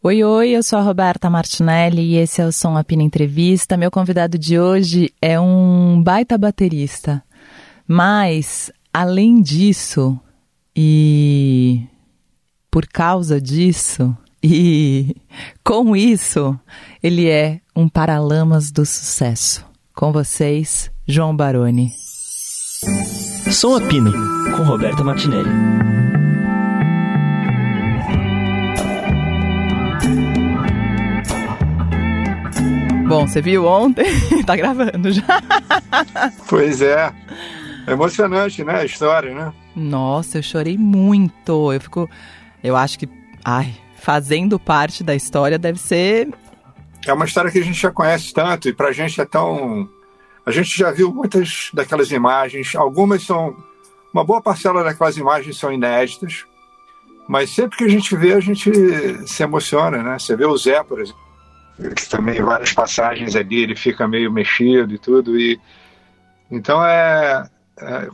Oi, oi, eu sou a Roberta Martinelli e esse é o Som Apina Entrevista. Meu convidado de hoje é um baita baterista. Mas, além disso, e por causa disso, e com isso, ele é um paralamas do sucesso. Com vocês, João Baroni. Som Apina, com Roberta Martinelli. Bom, você viu ontem? tá gravando já. Pois é. É emocionante, né? A história, né? Nossa, eu chorei muito. Eu fico. Eu acho que. Ai, fazendo parte da história deve ser. É uma história que a gente já conhece tanto e pra gente é tão. A gente já viu muitas daquelas imagens, algumas são. Uma boa parcela daquelas imagens são inéditas, mas sempre que a gente vê, a gente se emociona, né? Você vê o Zé, por exemplo também várias passagens ali, ele fica meio mexido e tudo. E, então é, é,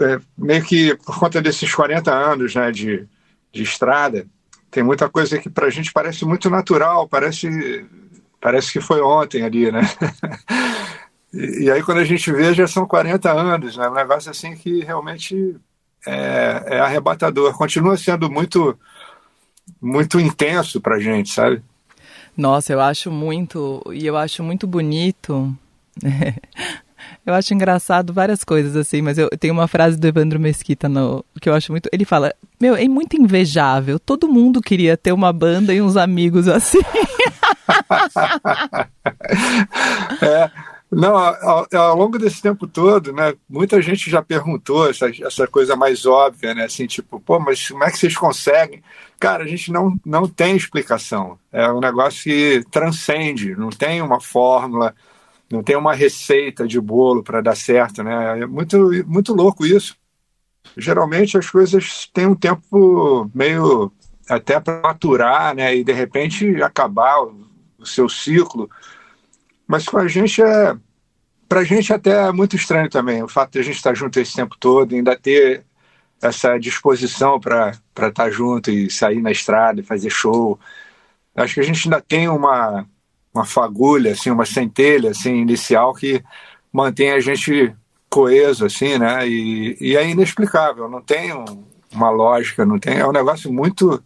é meio que por conta desses 40 anos né, de, de estrada, tem muita coisa que para a gente parece muito natural, parece, parece que foi ontem ali, né? e, e, aí quando a gente vê já são 40 anos, né? Um negócio assim que realmente é, é arrebatador. Continua sendo muito, muito intenso para a gente, sabe? Nossa, eu acho muito, e eu acho muito bonito. eu acho engraçado várias coisas assim, mas eu tenho uma frase do Evandro Mesquita no, que eu acho muito. Ele fala: Meu, é muito invejável. Todo mundo queria ter uma banda e uns amigos assim. é. Não, ao, ao, longo desse tempo todo, né, muita gente já perguntou essa, essa coisa mais óbvia, né, assim, tipo, pô, mas como é que vocês conseguem? Cara, a gente não, não tem explicação. É um negócio que transcende, não tem uma fórmula, não tem uma receita de bolo para dar certo, né? É muito, muito louco isso. Geralmente as coisas têm um tempo meio até para maturar, né, e de repente acabar o, o seu ciclo. Mas com a gente é para a gente até é muito estranho também o fato de a gente estar junto esse tempo todo, ainda ter essa disposição para estar tá junto e sair na estrada e fazer show. Acho que a gente ainda tem uma, uma fagulha, assim, uma centelha assim, inicial que mantém a gente coeso, assim, né? E, e é inexplicável, não tem um, uma lógica, não tem. É um negócio muito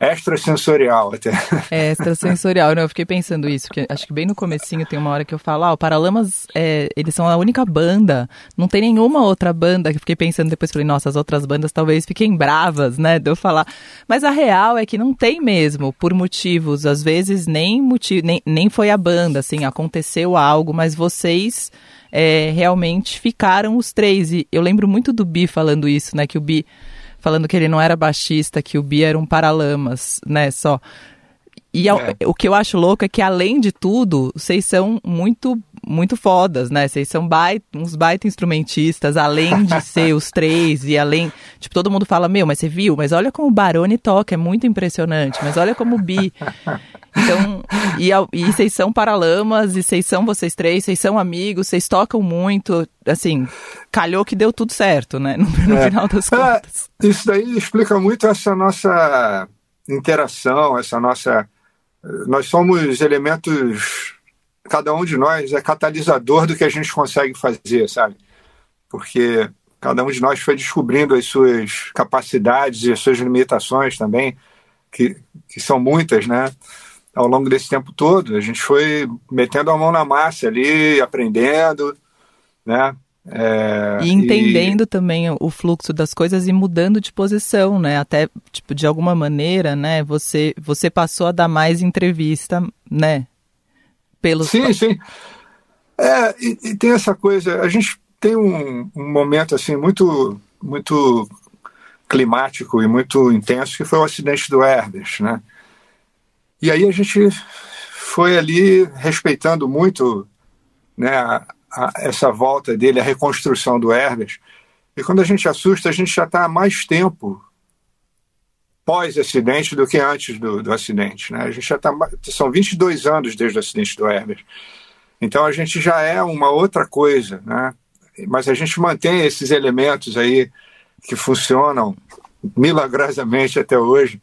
extrasensorial até. É, extrasensorial, né? Eu fiquei pensando isso, porque acho que bem no comecinho tem uma hora que eu falo, ah, o Paralamas, é, eles são a única banda, não tem nenhuma outra banda, que fiquei pensando depois, falei, nossa, as outras bandas talvez fiquem bravas, né, de eu falar. Mas a real é que não tem mesmo, por motivos, às vezes nem motivo, nem, nem foi a banda, assim, aconteceu algo, mas vocês... É, realmente ficaram os três. E eu lembro muito do Bi falando isso, né? Que o Bi falando que ele não era baixista, que o Bia era um paralamas, né, só. E é. o que eu acho louco é que, além de tudo, vocês são muito, muito fodas, né? Vocês são baita, uns baita instrumentistas, além de ser os três, e além. Tipo, todo mundo fala, meu, mas você viu? Mas olha como o Barone toca, é muito impressionante. Mas olha como o Bi. Então, e, e vocês são paralamas, e vocês são vocês três, vocês são amigos, vocês tocam muito, assim, calhou que deu tudo certo, né? No, no é. final das é, contas. É, isso daí explica muito essa nossa interação, essa nossa. Nós somos elementos. Cada um de nós é catalisador do que a gente consegue fazer, sabe? Porque cada um de nós foi descobrindo as suas capacidades e as suas limitações também, que, que são muitas, né? Ao longo desse tempo todo. A gente foi metendo a mão na massa ali, aprendendo, né? É, e entendendo e... também o fluxo das coisas e mudando de posição, né? Até, tipo, de alguma maneira, né? Você, você passou a dar mais entrevista, né? Pelos... Sim, sim. É, e, e tem essa coisa, a gente tem um, um momento, assim, muito, muito climático e muito intenso, que foi o acidente do Herbert, né? E aí a gente foi ali respeitando muito né, a, a, essa volta dele, a reconstrução do Herbert. E quando a gente assusta, a gente já está há mais tempo pós-acidente do que antes do, do acidente. Né? A gente já está. São 22 anos desde o acidente do Herbert. Então a gente já é uma outra coisa, né? Mas a gente mantém esses elementos aí que funcionam milagrosamente até hoje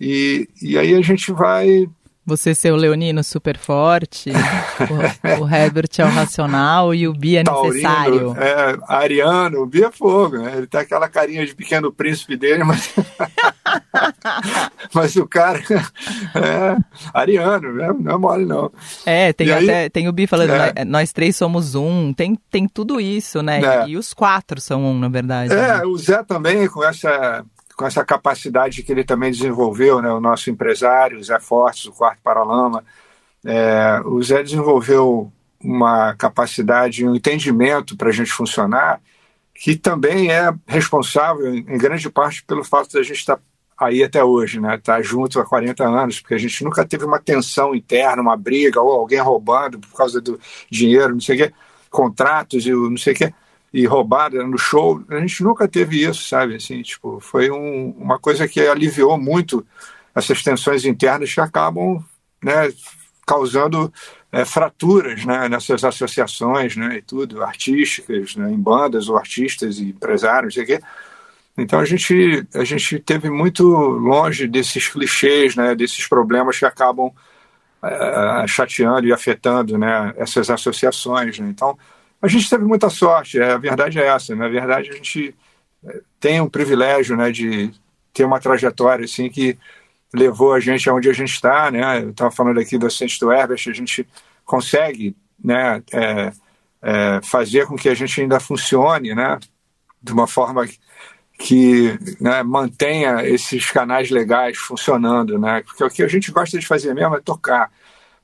E, e aí a gente vai você ser o leonino super forte, o, o Herbert é o racional e o Bia é necessário. É, ariano, o Bia é fogo, né? Ele tem aquela carinha de pequeno príncipe dele, mas. mas o cara é ariano, né? não é mole, não. É, tem e até aí, tem o Bia falando, é, nós, nós, três somos um, tem, tem tudo isso, né? É. E os quatro são um, na verdade. É, né? o Zé também, com essa com essa capacidade que ele também desenvolveu, né, o nosso empresário, Zé Fortes, o Quarto Paralama, é, o Zé desenvolveu uma capacidade, um entendimento para a gente funcionar, que também é responsável, em grande parte, pelo fato de a gente estar tá aí até hoje, né? Tá junto há 40 anos, porque a gente nunca teve uma tensão interna, uma briga, ou alguém roubando por causa do dinheiro, não sei o quê, contratos e não sei o quê e roubada no show. A gente nunca teve isso, sabe? Assim, tipo, foi um, uma coisa que aliviou muito essas tensões internas que acabam né, causando é, fraturas né, nessas associações né, e tudo, artísticas, né, em bandas ou artistas e empresários, não sei o quê. Então a gente, a gente teve muito longe desses clichês, né, desses problemas que acabam é, chateando e afetando né, essas associações. Né? Então a gente teve muita sorte, é, a verdade é essa. Na verdade, a gente é, tem um privilégio né, de ter uma trajetória assim que levou a gente aonde a gente está. Né? Eu estava falando aqui do Centro do Herbert, a gente consegue né, é, é, fazer com que a gente ainda funcione né, de uma forma que né, mantenha esses canais legais funcionando, né? Porque o que a gente gosta de fazer mesmo é tocar.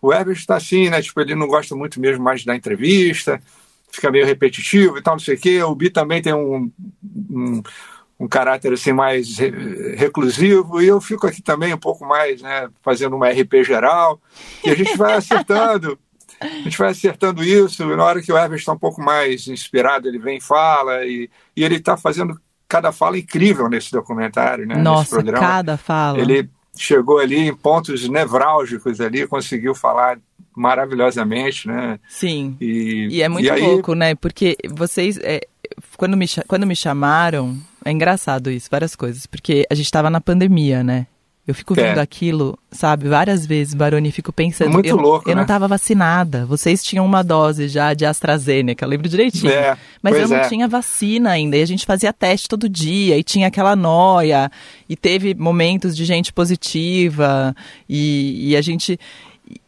O Herbert está assim, né? Tipo, ele não gosta muito mesmo mais da entrevista, fica meio repetitivo e tal, não sei o quê. O Bi também tem um, um, um caráter assim mais reclusivo e eu fico aqui também um pouco mais, né, fazendo uma RP geral e a gente vai acertando. A gente vai acertando isso. Na hora que o Herbert está um pouco mais inspirado, ele vem e fala e, e ele está fazendo cada fala incrível nesse documentário, né? Nossa, nesse programa. cada fala. Ele chegou ali em pontos nevrálgicos ali, conseguiu falar maravilhosamente, né? Sim. E, e é muito e aí... louco, né? Porque vocês, é, quando, me, quando me chamaram, é engraçado isso, várias coisas, porque a gente estava na pandemia, né? Eu fico vendo é. aquilo, sabe, várias vezes, Baroni, fico pensando. Muito eu, louco. Eu né? não estava vacinada. Vocês tinham uma dose já de AstraZeneca, lembro direitinho. É, mas eu não é. tinha vacina ainda. E a gente fazia teste todo dia e tinha aquela noia. E teve momentos de gente positiva. E, e a gente.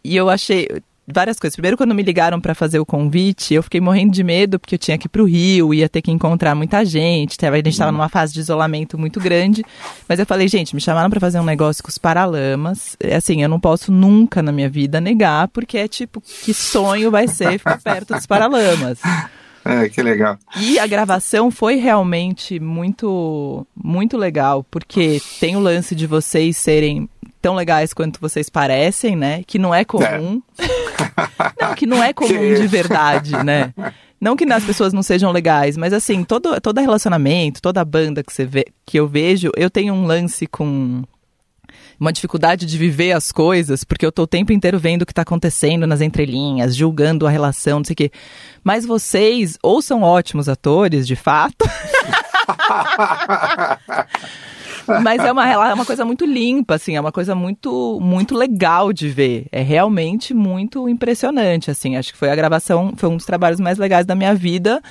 E eu achei várias coisas. Primeiro, quando me ligaram para fazer o convite, eu fiquei morrendo de medo porque eu tinha que ir para o Rio, ia ter que encontrar muita gente. A gente estava numa fase de isolamento muito grande. Mas eu falei, gente, me chamaram para fazer um negócio com os Paralamas. É assim, eu não posso nunca na minha vida negar, porque é tipo, que sonho vai ser ficar perto dos Paralamas. É, que legal. E a gravação foi realmente muito, muito legal, porque tem o lance de vocês serem tão legais quanto vocês parecem, né? Que não é comum. É. não, que não é comum de verdade, né? Não que as pessoas não sejam legais, mas assim, todo, todo relacionamento, toda banda que, você vê, que eu vejo, eu tenho um lance com uma dificuldade de viver as coisas, porque eu tô o tempo inteiro vendo o que tá acontecendo nas entrelinhas, julgando a relação, não sei o quê. Mas vocês ou são ótimos atores, de fato. Mas é uma, é uma coisa muito limpa, assim, é uma coisa muito, muito legal de ver. É realmente muito impressionante, assim. Acho que foi a gravação, foi um dos trabalhos mais legais da minha vida.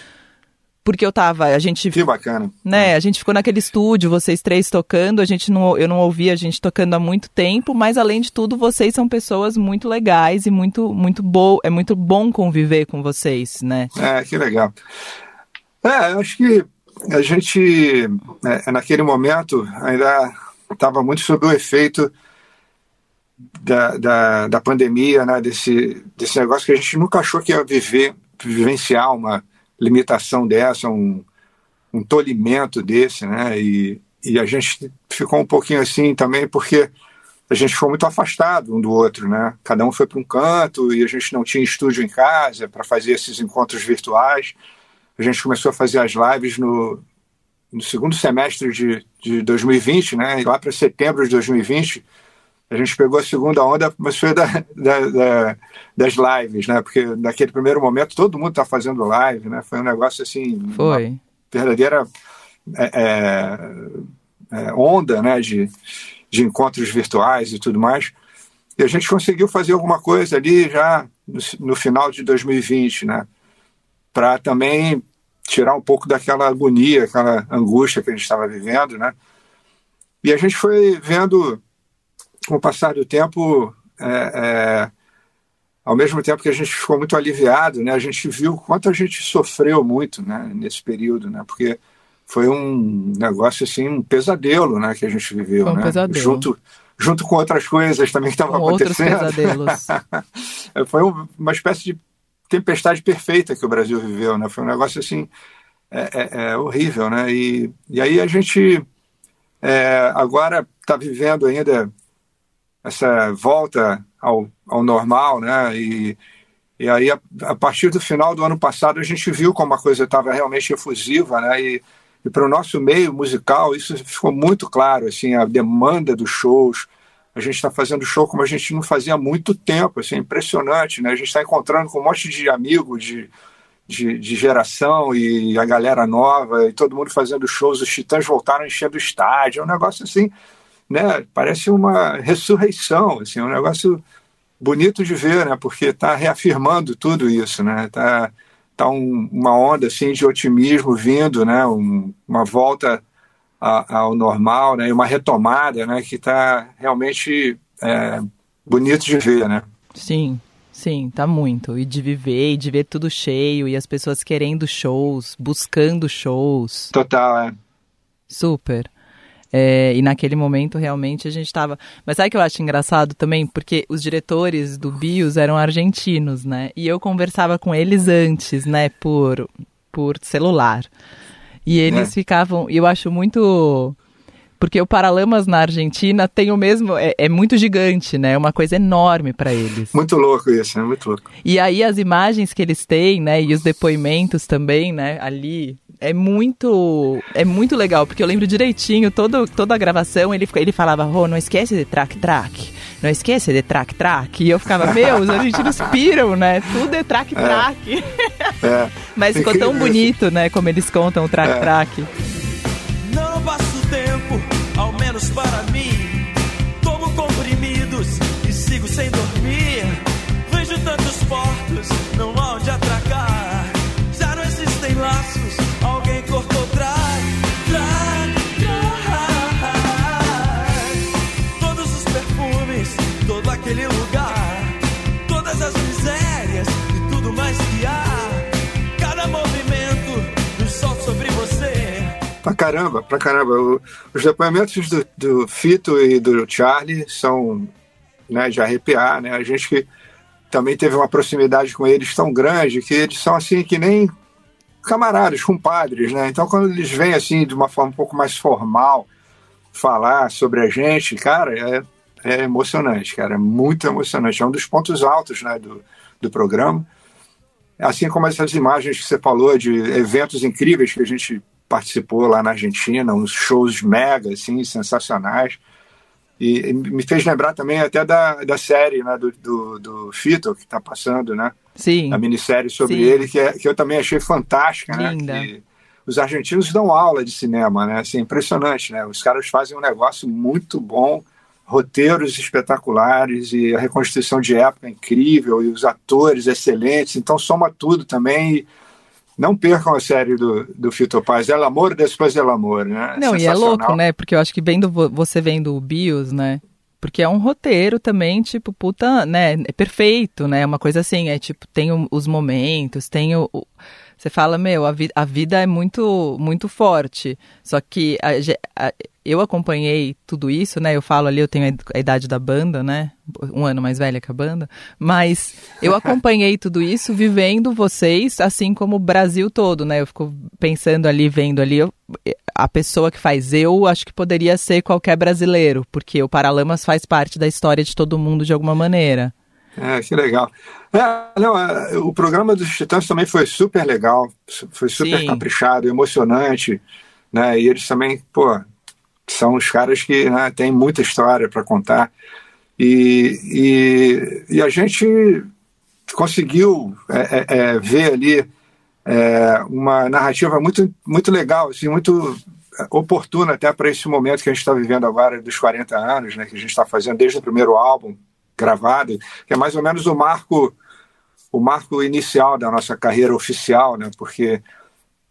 Porque eu tava, a gente. Que bacana. Né, a gente ficou naquele estúdio, vocês três tocando, a gente não, eu não ouvia a gente tocando há muito tempo, mas além de tudo, vocês são pessoas muito legais e muito, muito bom, é muito bom conviver com vocês, né? É, que legal. É, eu acho que a gente, é, naquele momento, ainda estava muito sob o efeito da, da, da, pandemia, né, desse, desse negócio que a gente nunca achou que ia viver, vivenciar uma limitação dessa, um, um tolimento desse, né, e, e a gente ficou um pouquinho assim também porque a gente ficou muito afastado um do outro, né? Cada um foi para um canto e a gente não tinha estúdio em casa para fazer esses encontros virtuais a gente começou a fazer as lives no, no segundo semestre de, de 2020, né? E lá para setembro de 2020, a gente pegou a segunda onda, mas foi da, da, da, das lives, né? Porque naquele primeiro momento todo mundo está fazendo live, né? Foi um negócio assim. Foi. verdadeira é, é, é, onda, né? De, de encontros virtuais e tudo mais. E a gente conseguiu fazer alguma coisa ali já no, no final de 2020, né? Para também tirar um pouco daquela agonia, aquela angústia que a gente estava vivendo, né? E a gente foi vendo, com o passar do tempo, é, é, ao mesmo tempo que a gente ficou muito aliviado, né? A gente viu quanto a gente sofreu muito, né? Nesse período, né? Porque foi um negócio assim, um pesadelo, né? Que a gente viveu, Foi um né? pesadelo. Junto, junto com outras coisas também que estavam Com outros acontecendo. pesadelos. foi um- uma espécie de tempestade perfeita que o Brasil viveu, né? Foi um negócio assim é, é- é horrível, né? E, e aí a gente é, agora está vivendo ainda essa volta ao, ao normal, né? E, e aí a, a partir do final do ano passado a gente viu como a coisa estava realmente efusiva, né? E, e para o nosso meio musical isso ficou muito claro, assim, a demanda dos shows. A gente está fazendo show como a gente não fazia há muito tempo, assim, é impressionante, né? A gente está encontrando com um monte de amigos de, de, de geração e a galera nova e todo mundo fazendo shows. Os Titãs voltaram enchendo o estádio, é um negócio assim, né? Parece uma ressurreição, assim, é um negócio bonito de ver, né? Porque está reafirmando tudo isso, né? Tá, tá um- uma onda assim de otimismo vindo, né? Um- uma volta a- ao normal, né? E uma retomada, né? Que está realmente é, bonito de ver, né? Sim, sim, tá muito. E de viver, e de ver tudo cheio, e as pessoas querendo shows, buscando shows. Total, é. Super. É, e naquele momento realmente a gente estava. Mas sabe o que eu acho engraçado também? Porque os diretores do BIOS eram argentinos, né? E eu conversava com eles antes, né? Por, por celular. E eles É. ficavam. E eu acho muito. Porque o Paralamas na Argentina tem o mesmo. É, é muito gigante, né? É uma coisa enorme para eles. Muito louco isso, né? Muito louco. E aí as imagens que eles têm, né, e os depoimentos também, né, ali, é muito é muito legal, porque eu lembro direitinho, todo, toda a gravação, ele, ele falava, Rô, não esquece de track track, não esquece de track track, e eu ficava, meu, os argentinos piram, né, tudo é track track. É. Mas ficou tão bonito, né, como eles contam o track É. track. Não passo tempo, ao menos para mim. Caramba, pra caramba. O- os depoimentos do, do Fito e do Charlie são né, de arrepiar, né? A gente que também teve uma proximidade com eles tão grande que eles são assim que nem camaradas, compadres, né? Então quando eles vêm assim de uma forma um pouco mais formal falar sobre a gente, cara, é, é emocionante, cara, é muito emocionante. É um dos pontos altos, né, do, do programa. Assim como essas imagens que você falou de eventos incríveis que a gente participou lá na Argentina, uns shows mega, assim, sensacionais. E, e me fez lembrar também até da, da série né, do, do, do Fito, que está passando, né? Sim, A minissérie sobre Sim. ele, que, é, que eu também achei fantástica, Linda. né? Que os argentinos dão aula de cinema, né? Assim, impressionante, né? Os caras fazem um negócio muito bom, roteiros espetaculares e a reconstituição de época incrível e os atores excelentes. Então soma tudo também. E não percam a série do, do Fito Paz, El Amor Depois del Amor, né? Não, e é louco, né? Porque eu acho que vendo vo- você vendo o BIOS, né? Porque é um roteiro também, tipo, puta, né? É perfeito, né? Uma coisa assim, é tipo, tem os momentos, tem o. você fala, meu, a, vi- a vida é muito, muito forte. Só que a a- eu acompanhei tudo isso, né? Eu falo ali, eu tenho a idade da banda, né? Um ano mais velha que a banda. Mas eu acompanhei tudo isso vivendo vocês, assim como o Brasil todo, né? Eu fico pensando ali, vendo ali. eu- a pessoa que faz eu, acho que poderia ser qualquer brasileiro, porque o Paralamas faz parte da história de todo mundo de alguma maneira. É, que legal. É, não, é, o programa dos Titãs também foi super legal, foi super Sim. caprichado, emocionante, né? E eles também, pô, são os caras que né, têm muita história para contar. E, e, e a gente conseguiu é, é, é, ver ali é, uma narrativa muito, muito legal, assim, muito oportuna até para esse momento que a gente está vivendo agora dos 40 anos, né, que a gente está fazendo desde o primeiro álbum gravado, que é mais ou menos o marco o marco inicial da nossa carreira oficial, né, porque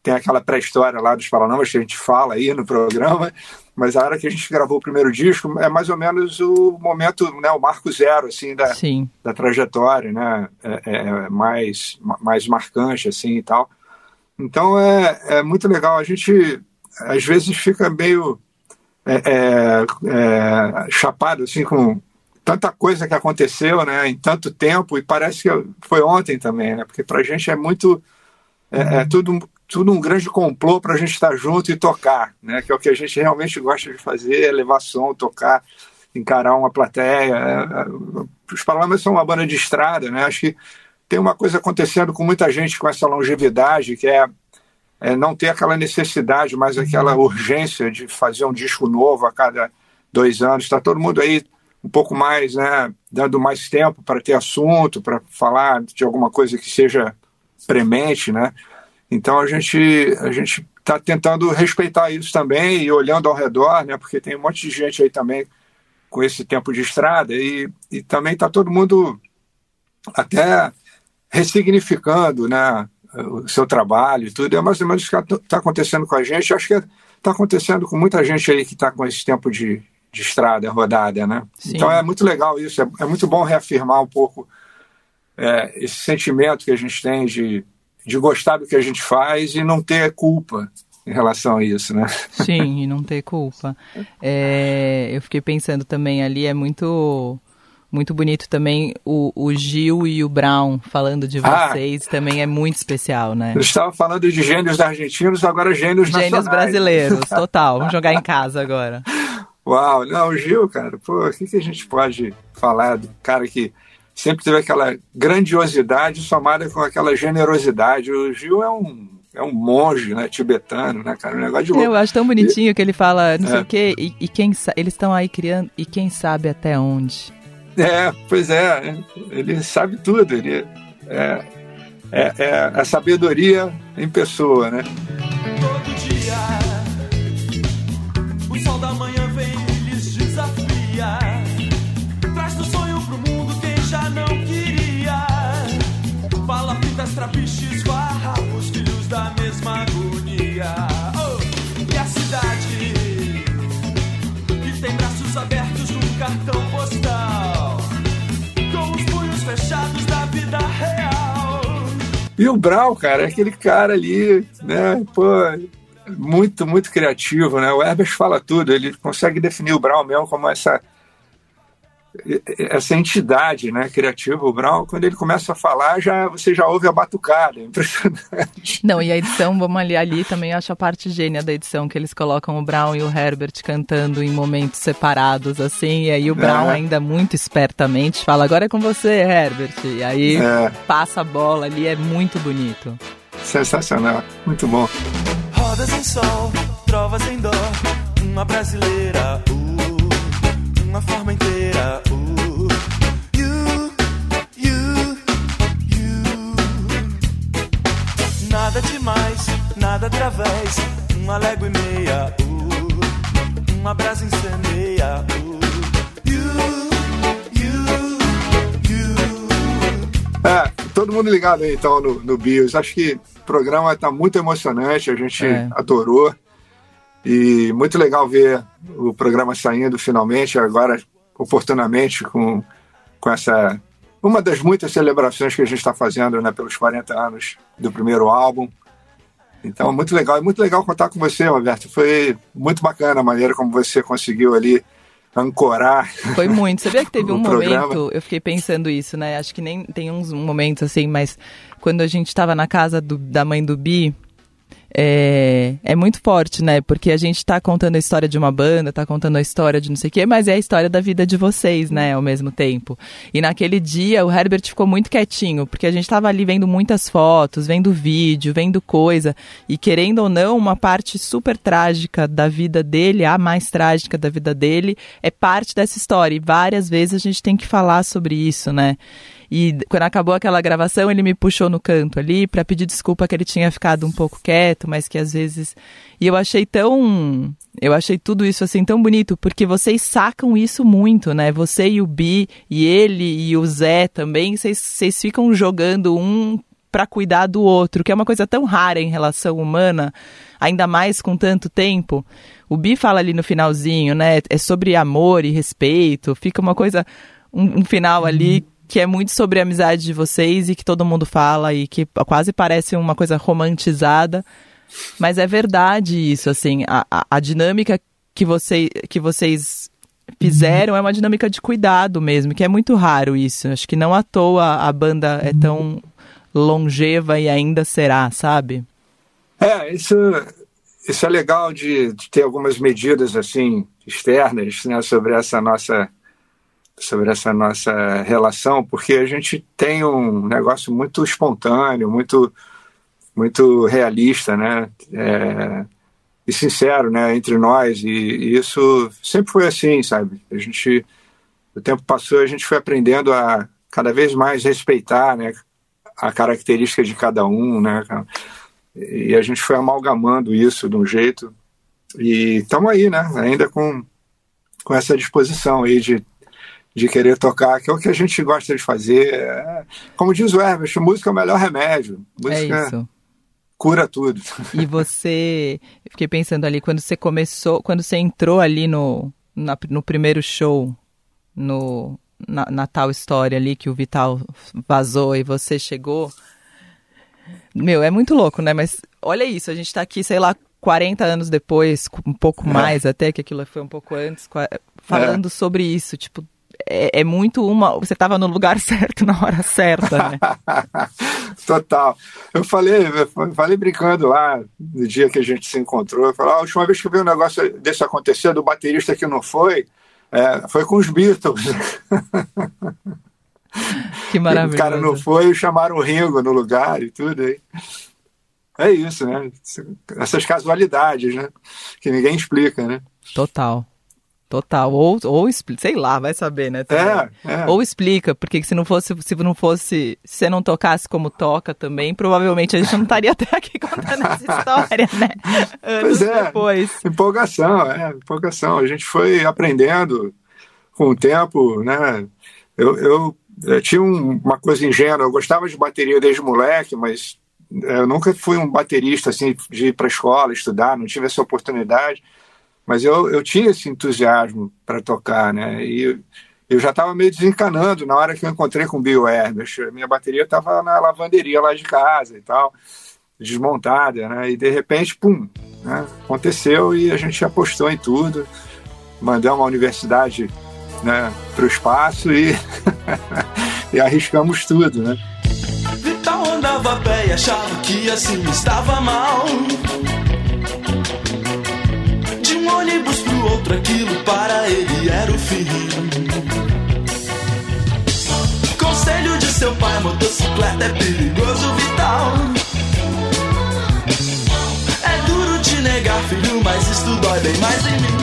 tem aquela pré-história lá dos Paralamas que a gente fala aí no programa, mas a hora que a gente gravou o primeiro disco é mais ou menos o momento, né, o marco zero assim da, Sim. da trajetória, né, é, é, é mais mais marcante assim e tal. Então é, é muito legal. A gente às vezes fica meio é, é, é, chapado assim com tanta coisa que aconteceu, né, em tanto tempo e parece que foi ontem também, né, porque para a gente é muito é, é tudo tudo um grande complô para a gente estar junto e tocar, né? Que é o que a gente realmente gosta de fazer, é levar som, tocar, encarar uma plateia. É, é, os Paralamas são uma banda de estrada, né? Acho que tem uma coisa acontecendo com muita gente com essa longevidade, que é, é não ter aquela necessidade, mas aquela urgência de fazer um disco novo a cada dois anos. Está todo mundo aí um pouco mais, né? Dando mais tempo para ter assunto, para falar de alguma coisa que seja premente, né? Então a gente a gente está tentando respeitar isso também e olhando ao redor, né? Porque tem um monte de gente aí também com esse tempo de estrada e, e também está todo mundo até ressignificando, né? O seu trabalho e tudo. É mais ou menos o que está acontecendo com a gente. Acho que está acontecendo com muita gente aí que está com esse tempo de, de estrada rodada, né? Sim. Então é muito legal isso. É, é muito bom reafirmar um pouco é, esse sentimento que a gente tem de de gostar do que a gente faz e não ter culpa em relação a isso, né? Sim, e não ter culpa. É, eu fiquei pensando também ali, é muito muito bonito também o, o Gil e o Brown falando de ah. vocês, ah, também é muito especial, né? Eu estava falando de gênios argentinos, agora gênios Gênios nacionais. brasileiros, total. Vamos jogar em casa agora. Uau, não, o Gil, cara, pô, o que, que a gente pode falar do cara que sempre teve aquela grandiosidade somada com aquela generosidade. O Gil é um é um monge, né, tibetano, né, cara, um negócio de louco. Eu acho tão bonitinho e, que ele fala, não é. sei o quê, e, e quem eles estão aí criando, e quem sabe até onde. É, pois é, ele sabe tudo, ele é, é, é a sabedoria em pessoa, né. Todo dia, filhos da mesma agonia. Oh, e a cidade que tem braços abertos num cartão postal, com os punhos fechados da vida real. E o Brau, cara, é aquele cara ali, né? Pô, muito, muito criativo, né? O Herbert fala tudo, ele consegue definir o Brau mesmo como essa essa entidade né, criativa, o Brown, quando ele começa a falar, já você já ouve a batucada, é impressionante. Não, e a edição, vamos ali, ali também acho a parte gênia da edição, que eles colocam o Brown e o Herbert cantando em momentos separados, assim, e aí o Brown é. ainda muito espertamente fala, agora é com você, Herbert, e aí é. passa a bola ali, é muito bonito. Sensacional, muito bom. Rodas em sol, trovas em dó, uma brasileira, uh uma forma Uma légua e meia. Uh, uma brasa incendeia. Uh, you, you, you. É, todo mundo ligado aí então no, no BIOS. Acho que o programa está muito emocionante, a gente é. adorou. E muito legal ver o programa saindo finalmente, agora oportunamente, com, com essa. Uma das muitas celebrações que a gente está fazendo né, pelos 40 anos do primeiro álbum. Então, muito legal. E muito legal contar com você, Roberto. Foi muito bacana a maneira como você conseguiu ali ancorar. Foi muito. Você vê que teve um programa. momento, eu fiquei pensando isso, né? Acho que nem tem uns momentos assim, mas quando a gente estava na casa do, da mãe do Bi, é, é muito forte, né? Porque a gente tá contando a história de uma banda, tá contando a história de não sei o quê, mas é a história da vida de vocês, né? Ao mesmo tempo. E naquele dia o Herbert ficou muito quietinho, porque a gente tava ali vendo muitas fotos, vendo vídeo, vendo coisa, e querendo ou não, uma parte super trágica da vida dele, a mais trágica da vida dele, é parte dessa história. E várias vezes a gente tem que falar sobre isso, né? E quando acabou aquela gravação, ele me puxou no canto ali para pedir desculpa que ele tinha ficado um pouco quieto mas que às vezes. E eu achei tão. Eu achei tudo isso assim tão bonito, porque vocês sacam isso muito, né? Você e o Bi, e ele e o Zé também, vocês, ficam jogando um para cuidar do outro, que é uma coisa tão rara em relação humana, ainda mais com tanto tempo. O Bi fala ali no finalzinho, né? É sobre amor e respeito, fica uma coisa. Um, um final ali que é muito sobre a amizade de vocês e que todo mundo fala e que quase parece uma coisa romantizada. Mas é verdade isso, assim, a, a, a dinâmica que, você, que vocês fizeram é uma dinâmica de cuidado mesmo, que é muito raro isso. Acho que não à toa a banda é tão longeva e ainda será, sabe? É, isso, isso é legal de, de ter algumas medidas assim externas né, sobre essa nossa sobre essa nossa relação, porque a gente tem um negócio muito espontâneo, muito muito realista, né? É, e sincero, né, entre nós. E, e, isso sempre foi assim, sabe? A gente, o tempo passou, a gente foi aprendendo a cada vez mais respeitar, né, a característica de cada um, né? E a gente foi amalgamando isso de um jeito. E estamos aí, né? Ainda com, com essa disposição aí de, de querer tocar, que é o que a gente gosta de fazer. É, como diz o Herbert, música é o melhor remédio. Música é isso. cura tudo. E você, eu fiquei pensando ali, quando você começou, quando você entrou ali no, na, no primeiro show, no, na, na tal história ali que o Vital vazou e você chegou. Meu, é muito louco, né? Mas olha isso, a gente tá aqui, sei lá, 40 anos depois, um pouco é. mais até, que aquilo foi um pouco antes, falando é. sobre isso. Tipo, é, é, muito uma. Você estava no lugar certo na hora certa, né? Total. Eu falei, eu falei brincando lá no dia que a gente se encontrou. Eu falei, ah, a última vez que eu vi um negócio desse acontecer, do baterista que não foi, é, foi com os Beatles. Que maravilha. O cara não foi e chamaram o Ringo no lugar e tudo aí. É isso, né? Essas casualidades, né? Que ninguém explica, né? Total. Total. Ou, ou sei lá, vai saber, né? É, é. Ou explica, porque se não fosse, se não fosse, se você não tocasse como toca também, provavelmente a gente não estaria até aqui contando essa história, né? Anos pois é, depois. Empolgação, é, empolgação. A gente foi aprendendo com o tempo, né? Eu, eu, eu tinha um, uma coisa ingênua, eu gostava de bateria desde moleque, mas eu nunca fui um baterista assim de ir para a escola estudar, não tive essa oportunidade. Mas eu, eu tinha esse entusiasmo para tocar, né? E eu já estava meio desencanando na hora que eu encontrei com o Bill Herbert. Minha bateria estava na lavanderia lá de casa e tal, desmontada, né? E de repente, pum, né? aconteceu e a gente apostou em tudo. Mandamos a universidade né, para o espaço e, e arriscamos tudo, né? Vital andava pé e achava que assim estava mal outro, aquilo para ele era o fim. Conselho de seu pai: motocicleta é perigoso, vital. É duro te negar, filho, mas isso dói bem mais em mim.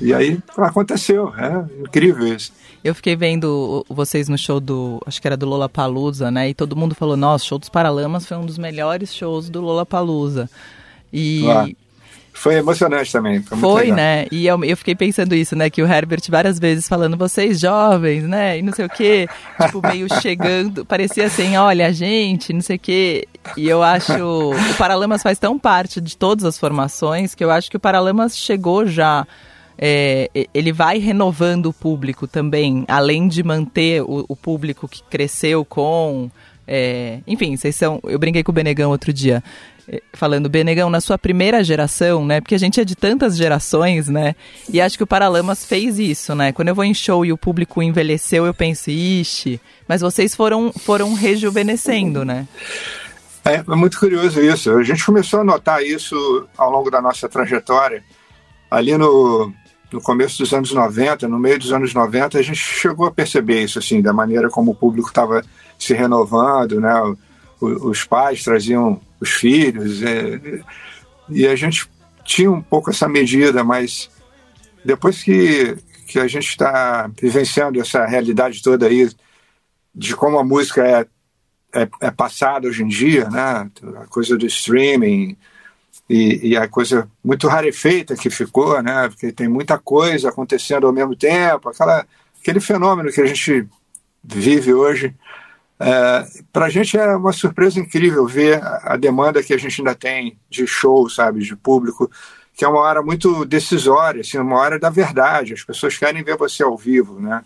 E aí aconteceu, é incrível isso. Eu fiquei vendo vocês no show do, acho que era do Lola Palusa, né? E todo mundo falou: "Nossa, o show dos Paralamas foi um dos melhores shows do Lola Palusa". E foi emocionante também. Foi, foi né? E eu, eu, fiquei pensando isso, né? Que o Herbert várias vezes falando, vocês jovens, né? E não sei o quê. Tipo, meio chegando. Parecia assim, olha, gente, não sei o quê. E eu acho. O Paralamas faz tão parte de todas as formações que eu acho que o Paralamas chegou já. É, ele vai renovando o público também, além de manter o, o público que cresceu com. É, enfim, vocês são. Eu brinquei com o Benegão outro dia falando, Benegão, na sua primeira geração, né? Porque a gente é de tantas gerações, né? E acho que o Paralamas fez isso, né? Quando eu vou em show e o público envelheceu, eu penso, ixi, mas vocês foram, foram rejuvenescendo, né? É, é muito curioso isso. A gente começou a notar isso ao longo da nossa trajetória. Ali no, no começo dos anos 90, no meio dos anos 90, a gente chegou a perceber isso, assim, da maneira como o público estava se renovando, né? Os pais traziam os filhos, é, e a gente tinha um pouco essa medida, mas depois que, que a gente está vivenciando essa realidade toda aí, de como a música é é, é passada hoje em dia, né? A coisa do streaming e, e, a coisa muito rarefeita que ficou, né? Porque tem muita coisa acontecendo ao mesmo tempo, aquela, aquele fenômeno que a gente vive hoje. É, Para a gente é uma surpresa incrível ver a, demanda que a gente ainda tem de show, sabe, de público, que é uma hora muito decisória, assim, uma hora da verdade. As pessoas querem ver você ao vivo, né?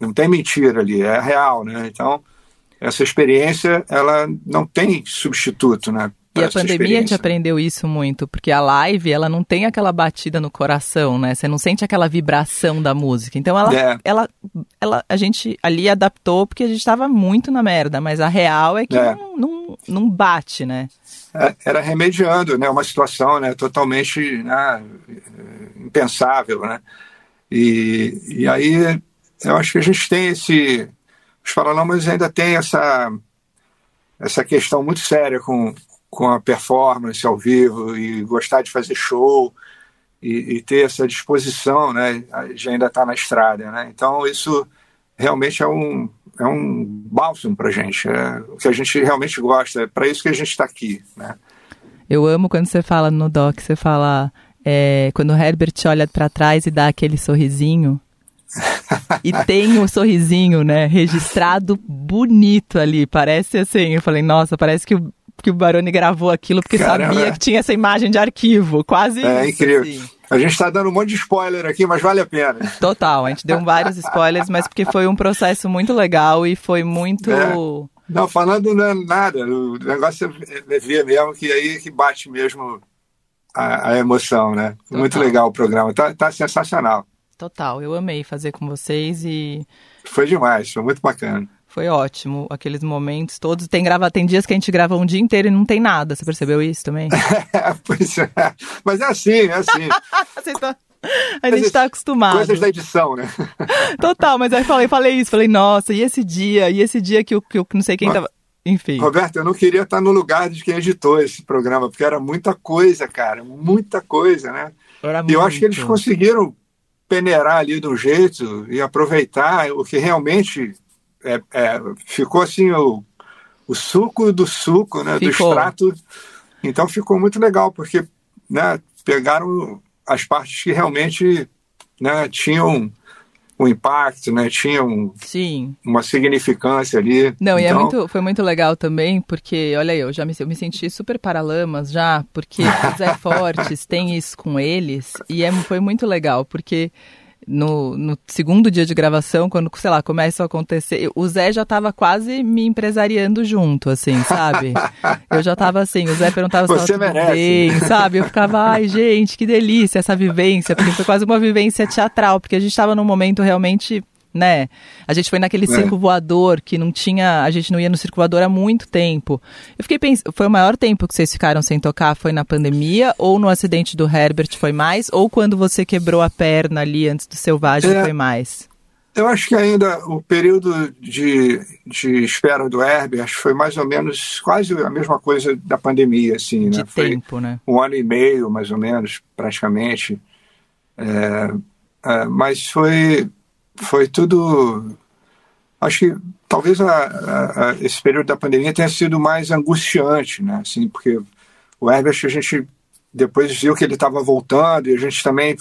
Não tem mentira ali, é real, né? Então, essa experiência, ela não tem substituto, né? E a pandemia te aprendeu isso muito, porque a live, ela não tem aquela batida no coração, né? Você não sente aquela vibração da música. Então ela, é. ela, ela a gente ali adaptou porque a gente estava muito na merda, mas a real é que é. Não, não, não, bate, né? É, era remediando, né? Uma situação, né? Totalmente né? impensável, né? E, e aí eu acho que a gente tem esse os Paralamas ainda tem essa essa questão muito séria com, com a performance ao vivo e gostar de fazer show e, e ter essa disposição, né, de ainda estar tá na estrada, né? Então isso realmente é um é um bálsamo para gente, é o que a gente realmente gosta, é para isso que a gente está aqui, né? Eu amo quando você fala no doc, você fala é, quando o Herbert olha para trás e dá aquele sorrisinho e tem um sorrisinho, né, registrado bonito ali. Parece assim, eu falei, nossa, parece que o, que o Baroni gravou aquilo porque Caramba. sabia que tinha essa imagem de arquivo. Quase É isso, incrível. Assim. A gente está dando um monte de spoiler aqui, mas vale a pena. Total, a gente deu vários spoilers, mas porque foi um processo muito legal e foi muito. É. Não, falando não é nada, o negócio é ver mesmo que aí que bate mesmo a, a emoção, né? Total. Muito legal o programa, tá, tá sensacional. Total, eu amei fazer com vocês e. Foi demais, foi muito bacana. Foi ótimo, aqueles momentos todos. Tem grava, tem dias que a gente grava um dia inteiro e não tem nada. Você percebeu isso também? pois é. Mas é assim, é assim. tá... A gente está acostumado. Coisas da edição, né? Total, mas aí falei, falei isso, falei, nossa, e esse dia, e esse dia que eu, que eu não sei quem estava. Enfim. Roberto, eu não queria estar no lugar de quem editou esse programa, porque era muita coisa, cara, muita coisa, né? Era e eu acho que eles conseguiram peneirar ali um jeito e aproveitar o que realmente é, é, ficou assim o, o suco do suco, né, do extrato. Então ficou muito legal, porque né, pegaram as partes que realmente né, tinham um impacto, né? Tinha um, Sim. uma significância ali. Não, então... e é então muito, foi muito legal também, porque, olha eu, já me, eu me senti super paralamas já, porque os Zé Fortes tem isso com eles, e é, foi muito legal, porque no, no, segundo dia de gravação, quando, sei lá, começa a acontecer, o Zé já tava quase me empresariando junto, assim, sabe? Eu já tava assim, o Zé perguntava se tudo bem, sabe? Eu ficava, ai, gente, que delícia essa vivência, porque foi quase uma vivência teatral, porque a gente tava num momento realmente né? A gente foi naquele é. circo voador que não tinha, a gente não ia no circo voador há muito tempo. Eu fiquei pensando, foi o maior tempo que vocês ficaram sem tocar foi na pandemia ou no acidente do Herbert foi mais ou quando você quebrou a perna ali antes do Selvagem é, foi mais? Eu acho que ainda o período de, de espera do Herbert foi mais ou menos quase a mesma coisa da pandemia, assim, né? De foi tempo, né? Um ano e meio, mais ou menos, praticamente. É, é, mas foi foi tudo. Acho que talvez a, a, a, esse período da pandemia tenha sido mais angustiante, né? Assim, porque o Herbert, a gente depois viu que ele estava voltando e a gente também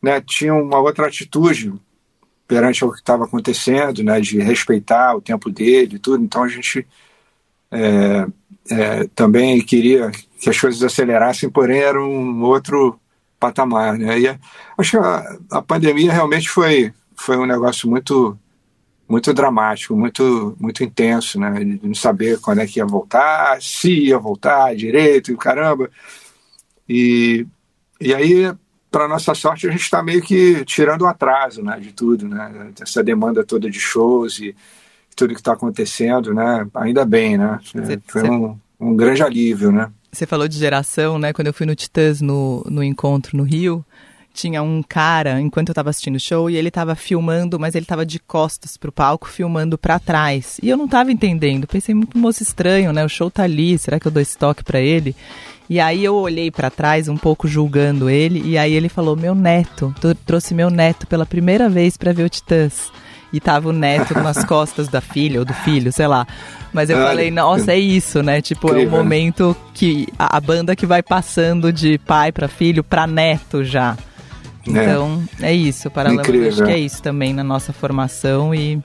né, tinha uma outra atitude perante o que estava acontecendo, né, de respeitar o tempo dele e tudo. Então a gente é, é, também queria que as coisas acelerassem, porém era um outro patamar. Né? E acho que a, a pandemia realmente foi foi um negócio muito muito dramático, muito muito intenso, né? De não saber quando é que ia voltar, se ia voltar direito, e caramba. E, e aí, para nossa sorte, a gente está meio que tirando o atraso, né? De tudo, né? Essa demanda toda de shows e tudo que está acontecendo, né? Ainda bem, né? Cê, foi cê... Um, um grande alívio, né? Você falou de geração, né? Quando eu fui no Titãs no, no encontro no Rio, tinha um cara, enquanto eu estava assistindo o show, e ele estava filmando, mas ele estava de costas pro palco, filmando para trás. E eu não estava entendendo. Pensei, muito moço estranho, né? O show tá ali, será que eu dou estoque para ele? E aí eu olhei para trás, um pouco julgando ele, e aí ele falou: "Meu neto, trouxe meu neto pela primeira vez para ver o Titãs". e tava o neto nas costas da filha ou do filho, sei lá. Mas eu falei, nossa, é isso, né? Tipo, Incrível. é o momento que a, a, banda que vai passando de pai para filho para neto já. É. Então, é, é isso. Paralamas, acho que é isso também na nossa formação e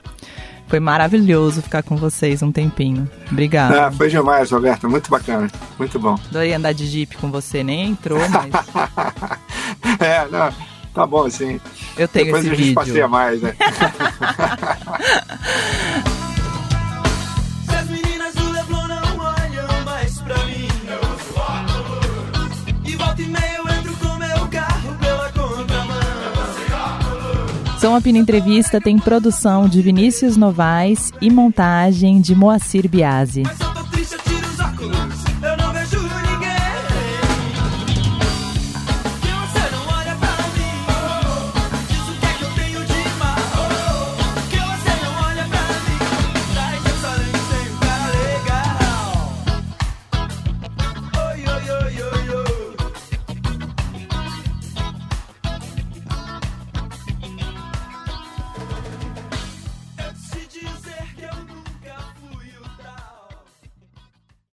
foi maravilhoso ficar com vocês um tempinho. Obrigada. Ah, foi demais, Roberto. Muito bacana. Muito bom. Adorei andar de Jeep com você, nem entrou, mas. é, não. Tá bom, sim. Eu tenho Depois esse a gente vídeo. passeia mais, né? Som Apina Entrevista tem produção de Vinícius Novaes e montagem de Moacir Biasi.